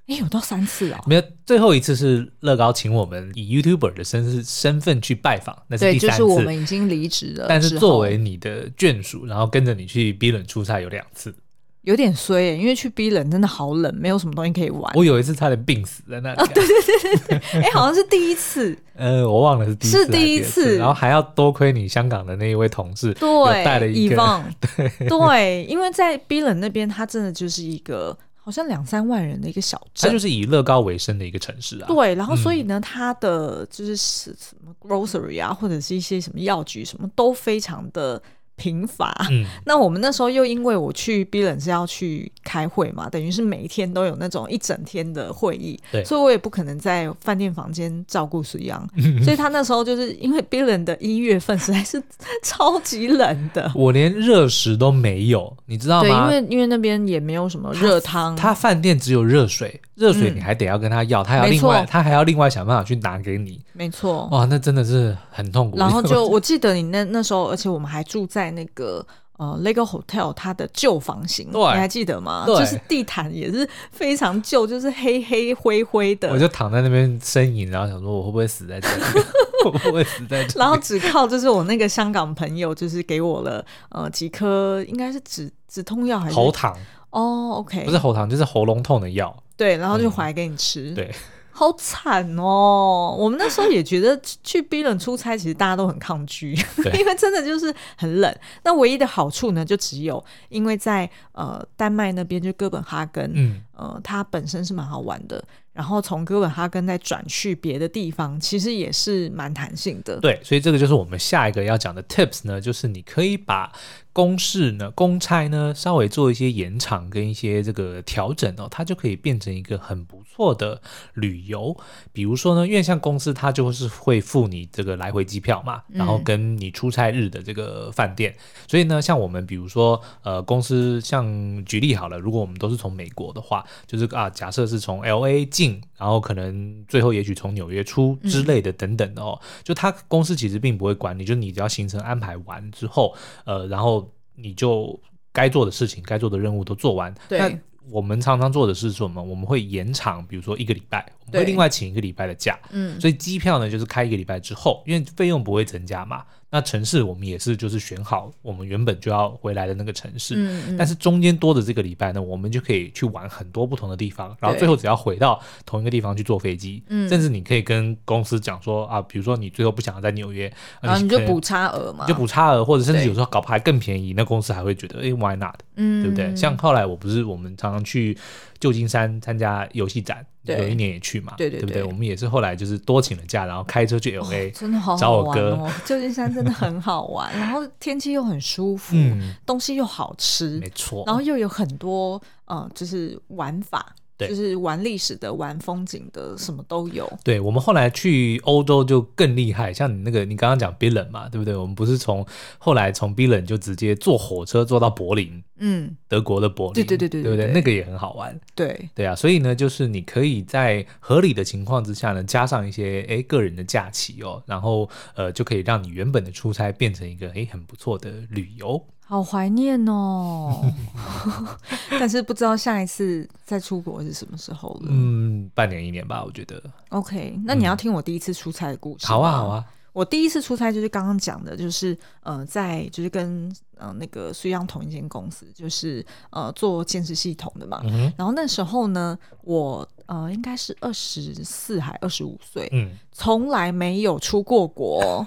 [SPEAKER 2] 哎，有到三次啊、哦！
[SPEAKER 1] 没有，最后一次是乐高请我们以 YouTuber 的身身份去拜访，那是第三次。
[SPEAKER 2] 就是我们已经离职了。
[SPEAKER 1] 但是作为你的眷属，然后跟着你去 Billund 出差有两次，
[SPEAKER 2] 有点衰耶，因为去 Billund 真的好冷，没有什么东西可以玩。
[SPEAKER 1] 我有一次差点病死在那里。
[SPEAKER 2] 啊，对对对对对，哎，好像是第一次。
[SPEAKER 1] 呃，我忘了是第一次，
[SPEAKER 2] 是第一次。
[SPEAKER 1] 然后还要多亏你香港的那一位同事，
[SPEAKER 2] 对，带了一个。对对，因为在 Billund 那边，他真的就是一个。好像两三万人的一个小镇，
[SPEAKER 1] 它就是以乐高为生的一个城市啊。
[SPEAKER 2] 对，然后所以呢，嗯、它的就是什么 grocery 啊，或者是一些什么药局，什么都非常的。贫乏，嗯，那我们那时候又因为我去 Billund 是要去开会嘛，等于是每一天都有那种一整天的会议，对，所以我也不可能在饭店房间照顾水样，嗯，所以他那时候就是因为 Billund 的一月份实在是超级冷的，
[SPEAKER 1] 我连热食都没有，你知道吗？
[SPEAKER 2] 对，因为因为那边也没有什么热汤，
[SPEAKER 1] 他饭店只有热水，热水你还得要跟他要，嗯，他要另外他还要另外想办法去拿给你，
[SPEAKER 2] 没错，
[SPEAKER 1] 哇，那真的是很痛苦。
[SPEAKER 2] 然后就 我记得你那那时候，而且我们还住。在那个呃，Lego Hotel 它的旧房型，你还记得吗？就是地毯也是非常旧，就是黑黑灰灰的。
[SPEAKER 1] 我就躺在那边呻吟，然后想说我会不会死在这里？我会不会死在这里？
[SPEAKER 2] 然后只靠就是我那个香港朋友，就是给我了呃几颗，应该是止止痛药还是
[SPEAKER 1] 喉糖？
[SPEAKER 2] 哦，OK，
[SPEAKER 1] 不是喉糖，就是喉咙痛的药。
[SPEAKER 2] 对，然后就回来给你吃。
[SPEAKER 1] 嗯、对。
[SPEAKER 2] 好惨哦！我们那时候也觉得去 Billund 出差，其实大家都很抗拒，因为真的就是很冷。那唯一的好处呢，就只有因为在呃丹麦那边，就哥本哈根，嗯，呃，它本身是蛮好玩的。然后从哥本哈根再转去别的地方，其实也是蛮弹性的。
[SPEAKER 1] 对，所以这个就是我们下一个要讲的 tips 呢，就是你可以把。公事呢，公差呢，稍微做一些延长跟一些这个调整哦，它就可以变成一个很不错的旅游。比如说呢，因为像公司它就是会付你这个来回机票嘛，然后跟你出差日的这个饭店。嗯、所以呢，像我们比如说呃，公司像举例好了，如果我们都是从美国的话，就是啊，假设是从 LA 进，然后可能最后也许从纽约出之类的等等的哦，嗯、就他公司其实并不会管你，就你只要行程安排完之后，呃，然后。你就该做的事情、该做的任务都做完。对。那我们常常做的是什么？我们会延长，比如说一个礼拜，我们会另外请一个礼拜的假。嗯。所以机票呢，就是开一个礼拜之后，因为费用不会增加嘛。那城市我们也是，就是选好我们原本就要回来的那个城市，嗯嗯，但是中间多的这个礼拜呢，我们就可以去玩很多不同的地方，然后最后只要回到同一个地方去坐飞机，甚至你可以跟公司讲说啊，比如说你最后不想要在纽约，
[SPEAKER 2] 然后你就补差额嘛，
[SPEAKER 1] 就补差额，或者甚至有时候搞不还更便宜，那公司还会觉得哎，why not？嗯，对不对？像后来我不是我们常常去旧金山参加游戏展。有一年也去嘛，对对对，对不对？我们也是后来就是多请了假，然后开车去 LA，
[SPEAKER 2] 真的好好玩哦。旧金山真的很好玩，然后天气又很舒服，嗯，东西又好吃，
[SPEAKER 1] 没错，
[SPEAKER 2] 然后又有很多呃，就是玩法。对，就是玩历史的、玩风景的，什么都有。
[SPEAKER 1] 对，我们后来去欧洲就更厉害，像你那个，你刚刚讲 Billund 嘛，对不对？我们不是从后来从 Billund 就直接坐火车坐到柏林，嗯，德国的柏林，对对对对，对不对？那个也很好玩。对对啊，所以呢，就是你可以在合理的情况之下呢，加上一些哎个人的假期哦，然后呃就可以让你原本的出差变成一个哎很不错的旅游。
[SPEAKER 2] 好怀念哦，但是不知道下一次再出国是什么时候了。
[SPEAKER 1] 嗯，半年一年吧，我觉得。
[SPEAKER 2] OK，那你要听我第一次出差的故事？
[SPEAKER 1] 好啊，好啊。
[SPEAKER 2] 我第一次出差就是刚刚讲的，就是呃，在就是跟呃那个苏央同一间公司，就是呃做监视系统的嘛。嗯、然后那时候呢，我呃应该是二十四还二十五岁，嗯，从来没有出过国。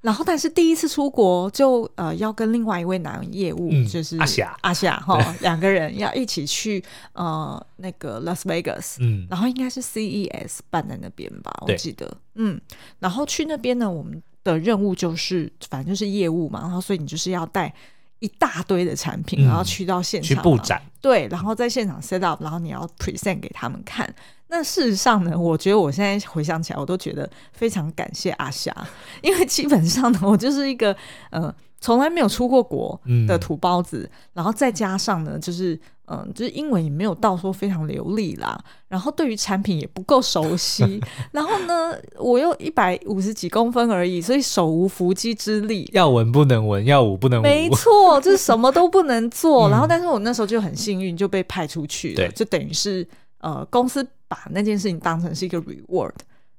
[SPEAKER 2] 然后，但是第一次出国就呃要跟另外一位男业务，嗯、就是阿
[SPEAKER 1] 霞。
[SPEAKER 2] 阿霞哈，两个人要一起去呃那个 Las Vegas，嗯，然后应该是 CES 办在那边吧，我记得，嗯，然后去那边呢，我们的任务就是反正就是业务嘛，然后所以你就是要带一大堆的产品，然后去到现场、嗯、去布展，对，然后在现场 set up，然后你要 present 给他们看。那事实上呢，我觉得我现在回想起来，我都觉得非常感谢阿霞，因为基本上呢，我就是一个呃从来没有出过国的土包子，嗯、然后再加上呢，就是嗯、呃，就是英文也没有到说非常流利啦，然后对于产品也不够熟悉，然后呢，我又一百五十几公分而已，所以手无缚鸡之力，
[SPEAKER 1] 要文不能文，要武不能武，
[SPEAKER 2] 没错，就是什么都不能做。嗯、然后，但是我那时候就很幸运，就被派出去了，就等于是呃公司。把那件事情当成是一个 reward，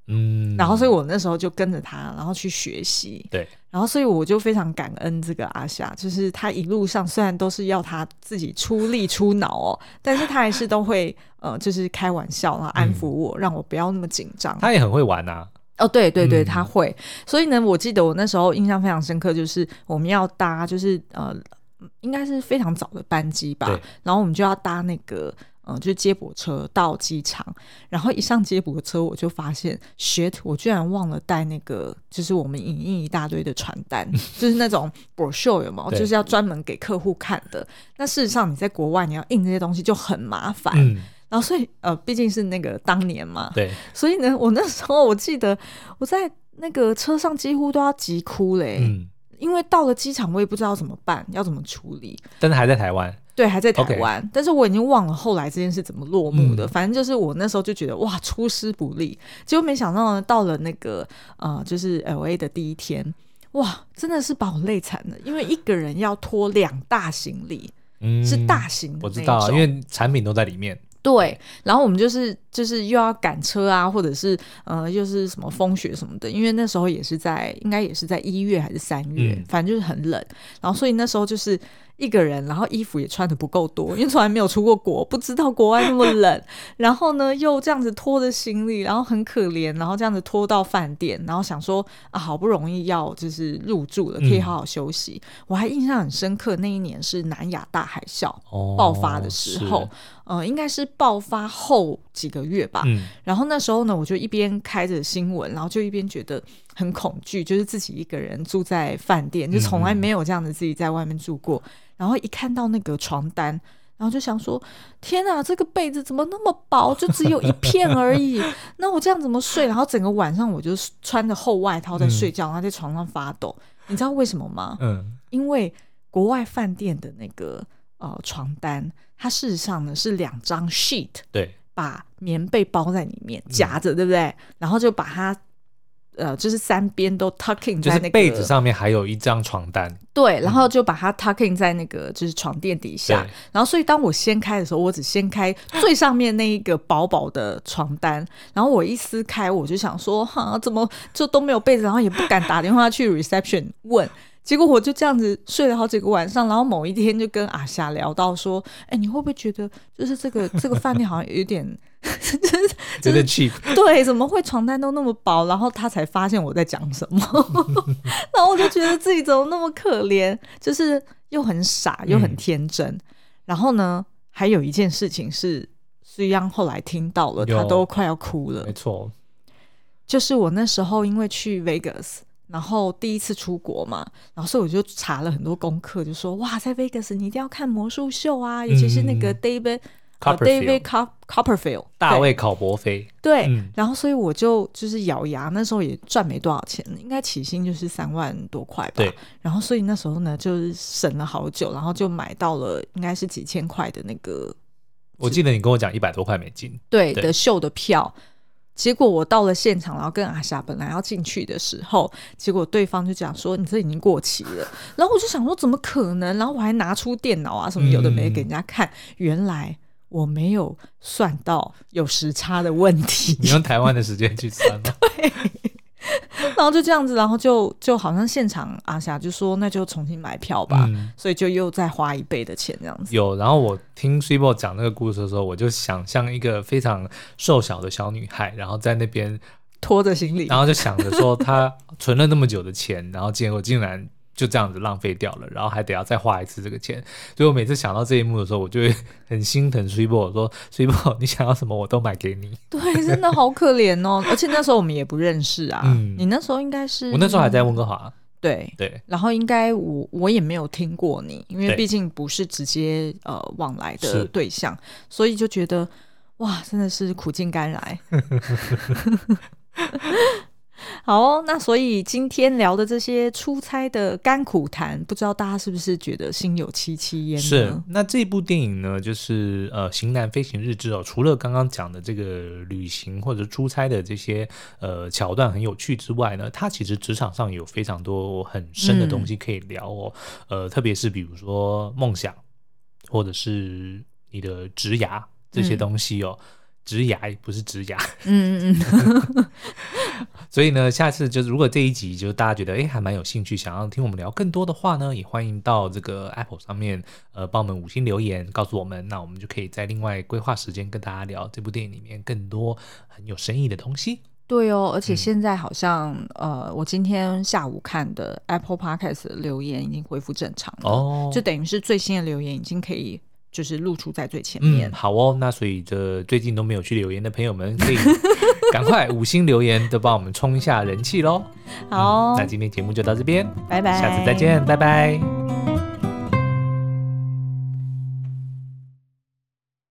[SPEAKER 2] 嗯，然后所以我那时候就跟着他，然后去学习，对，然后所以我就非常感恩这个阿夏，就是他一路上虽然都是要他自己出力出脑哦，但是他还是都会呃，就是开玩笑，然后安抚我，嗯、让我不要那么紧张。
[SPEAKER 1] 他也很会玩啊，
[SPEAKER 2] 哦，对对对，他会，嗯、所以呢，我记得我那时候印象非常深刻，就是我们要搭，就是呃，应该是非常早的班机吧，然后我们就要搭那个。嗯，就是接驳车到机场，然后一上接驳车，我就发现，shit，我居然忘了带那个，就是我们影印一大堆的传单，就是那种 brochure 有没有？就是要专门给客户看的。那事实上，你在国外你要印这些东西就很麻烦。嗯、然后，所以呃，毕竟是那个当年嘛，
[SPEAKER 1] 对，
[SPEAKER 2] 所以呢，我那时候我记得我在那个车上几乎都要急哭嘞，嗯、因为到了机场我也不知道怎么办，要怎么处理。
[SPEAKER 1] 但是还在台湾。
[SPEAKER 2] 对，还在台湾.但是我已经忘了后来这件事怎么落幕的。嗯、反正就是我那时候就觉得哇，出师不利，结果没想到呢，到了那个呃，就是 LA 的第一天，哇，真的是把我累惨了，因为一个人要拖两大行李，嗯、是大型的，
[SPEAKER 1] 我知道，因为产品都在里面。
[SPEAKER 2] 对，然后我们就是就是又要赶车啊，或者是呃，又是什么风雪什么的，因为那时候也是在，应该也是在一月还是三月，嗯、反正就是很冷，然后所以那时候就是。一个人，然后衣服也穿的不够多，因为从来没有出过国，不知道国外那么冷。然后呢，又这样子拖着行李，然后很可怜，然后这样子拖到饭店，然后想说啊，好不容易要就是入住了，可以好好休息。嗯、我还印象很深刻，那一年是南亚大海啸爆发的时候，哦、呃，应该是爆发后几个月吧。嗯、然后那时候呢，我就一边开着新闻，然后就一边觉得很恐惧，就是自己一个人住在饭店，就从来没有这样子自己在外面住过。嗯然后一看到那个床单，然后就想说：天啊，这个被子怎么那么薄？就只有一片而已。那我这样怎么睡？然后整个晚上我就穿着厚外套在睡觉，嗯、然后在床上发抖。你知道为什么吗？嗯，因为国外饭店的那个呃床单，它事实上呢是两张 sheet，
[SPEAKER 1] 对，
[SPEAKER 2] 把棉被包在里面夹着，对不对？然后就把它。呃，就是三边都 tucking 在那个
[SPEAKER 1] 被子上面，还有一张床单。
[SPEAKER 2] 对，然后就把它 tucking 在那个就是床垫底下。
[SPEAKER 1] 对
[SPEAKER 2] 然后，所以当我掀开的时候，我只掀开最上面那一个薄薄的床单。然后我一撕开，我就想说，哈，怎么就都没有被子？然后也不敢打电话去 reception 问。结果我就这样子睡了好几个晚上，然后某一天就跟阿霞聊到说：“哎，你会不会觉得就是这个 这个饭店好像有点，真的
[SPEAKER 1] 真的 cheap？
[SPEAKER 2] 对，怎么会床单都那么薄？”然后他才发现我在讲什么，然后我就觉得自己怎么那么可怜，就是又很傻又很天真。嗯、然后呢，还有一件事情是苏央后来听到了，他都快要哭了。
[SPEAKER 1] 没错，
[SPEAKER 2] 就是我那时候因为去 Vegas。然后第一次出国嘛，然后所以我就查了很多功课，就说哇，在 Vegas 你一定要看魔术秀啊，尤其是那个 David David Copperfield
[SPEAKER 1] 大卫考伯菲。
[SPEAKER 2] 对，然后所以我就就是咬牙，那时候也赚没多少钱，应该起薪就是三万多块吧。
[SPEAKER 1] 对，
[SPEAKER 2] 然后所以那时候呢，就是省了好久，然后就买到了应该是几千块的那个。
[SPEAKER 1] 我记得你跟我讲一百多块美金。
[SPEAKER 2] 对的秀的票。结果我到了现场，然后跟阿霞本来要进去的时候，结果对方就讲说：“你这已经过期了。”然后我就想说：“怎么可能？”然后我还拿出电脑啊什么有的没给人家看，嗯、原来我没有算到有时差的问题。
[SPEAKER 1] 你用台湾的时间去算吗？
[SPEAKER 2] 对。然后就这样子，然后就就好像现场阿霞就说，那就重新买票吧，嗯、所以就又再花一倍的钱这样子。
[SPEAKER 1] 有，然后我听 Cibo 讲那个故事的时候，我就想象一个非常瘦小的小女孩，然后在那边
[SPEAKER 2] 拖着行李，
[SPEAKER 1] 然后就想着说她存了那么久的钱，然后结果竟然。就这样子浪费掉了，然后还得要再花一次这个钱，所以我每次想到这一幕的时候，我就会 很心疼 Cibo，我说 Cibo，你想要什么我都买给你。
[SPEAKER 2] 对，真的好可怜哦，而且那时候我们也不认识啊。嗯，你那时候应该是
[SPEAKER 1] 我那时候还在温哥华。
[SPEAKER 2] 对对，然后应该我我也没有听过你，因为毕竟不是直接呃往来的对象，所以就觉得哇，真的是苦尽甘来。好哦，那所以今天聊的这些出差的甘苦谈，不知道大家是不是觉得心有戚戚焉呢？
[SPEAKER 1] 是。那这部电影呢，就是呃《型男飞行日志》哦。除了刚刚讲的这个旅行或者出差的这些呃桥段很有趣之外呢，它其实职场上有非常多很深的东西可以聊哦。嗯、呃，特别是比如说梦想，或者是你的职涯这些东西哦。嗯职涯不是直牙，嗯 嗯嗯，所以呢，下次就是如果这一集就是大家觉得哎还蛮有兴趣，想要听我们聊更多的话呢，也欢迎到这个 Apple 上面呃帮我们五星留言告诉我们，那我们就可以在另外规划时间跟大家聊这部电影里面更多很有深意的东西。
[SPEAKER 2] 对哦，而且现在好像、嗯、呃，我今天下午看的 Apple Podcast 的留言已经恢复正常了哦，就等于是最新的留言已经可以。就是露出在最前面。
[SPEAKER 1] 嗯、好哦，那所以这最近都没有去留言的朋友们，可以 赶快五星留言，都帮我们冲一下人气喽。
[SPEAKER 2] 好、哦
[SPEAKER 1] 嗯，那今天节目就到这边，
[SPEAKER 2] 拜拜，
[SPEAKER 1] 下次再见，拜拜。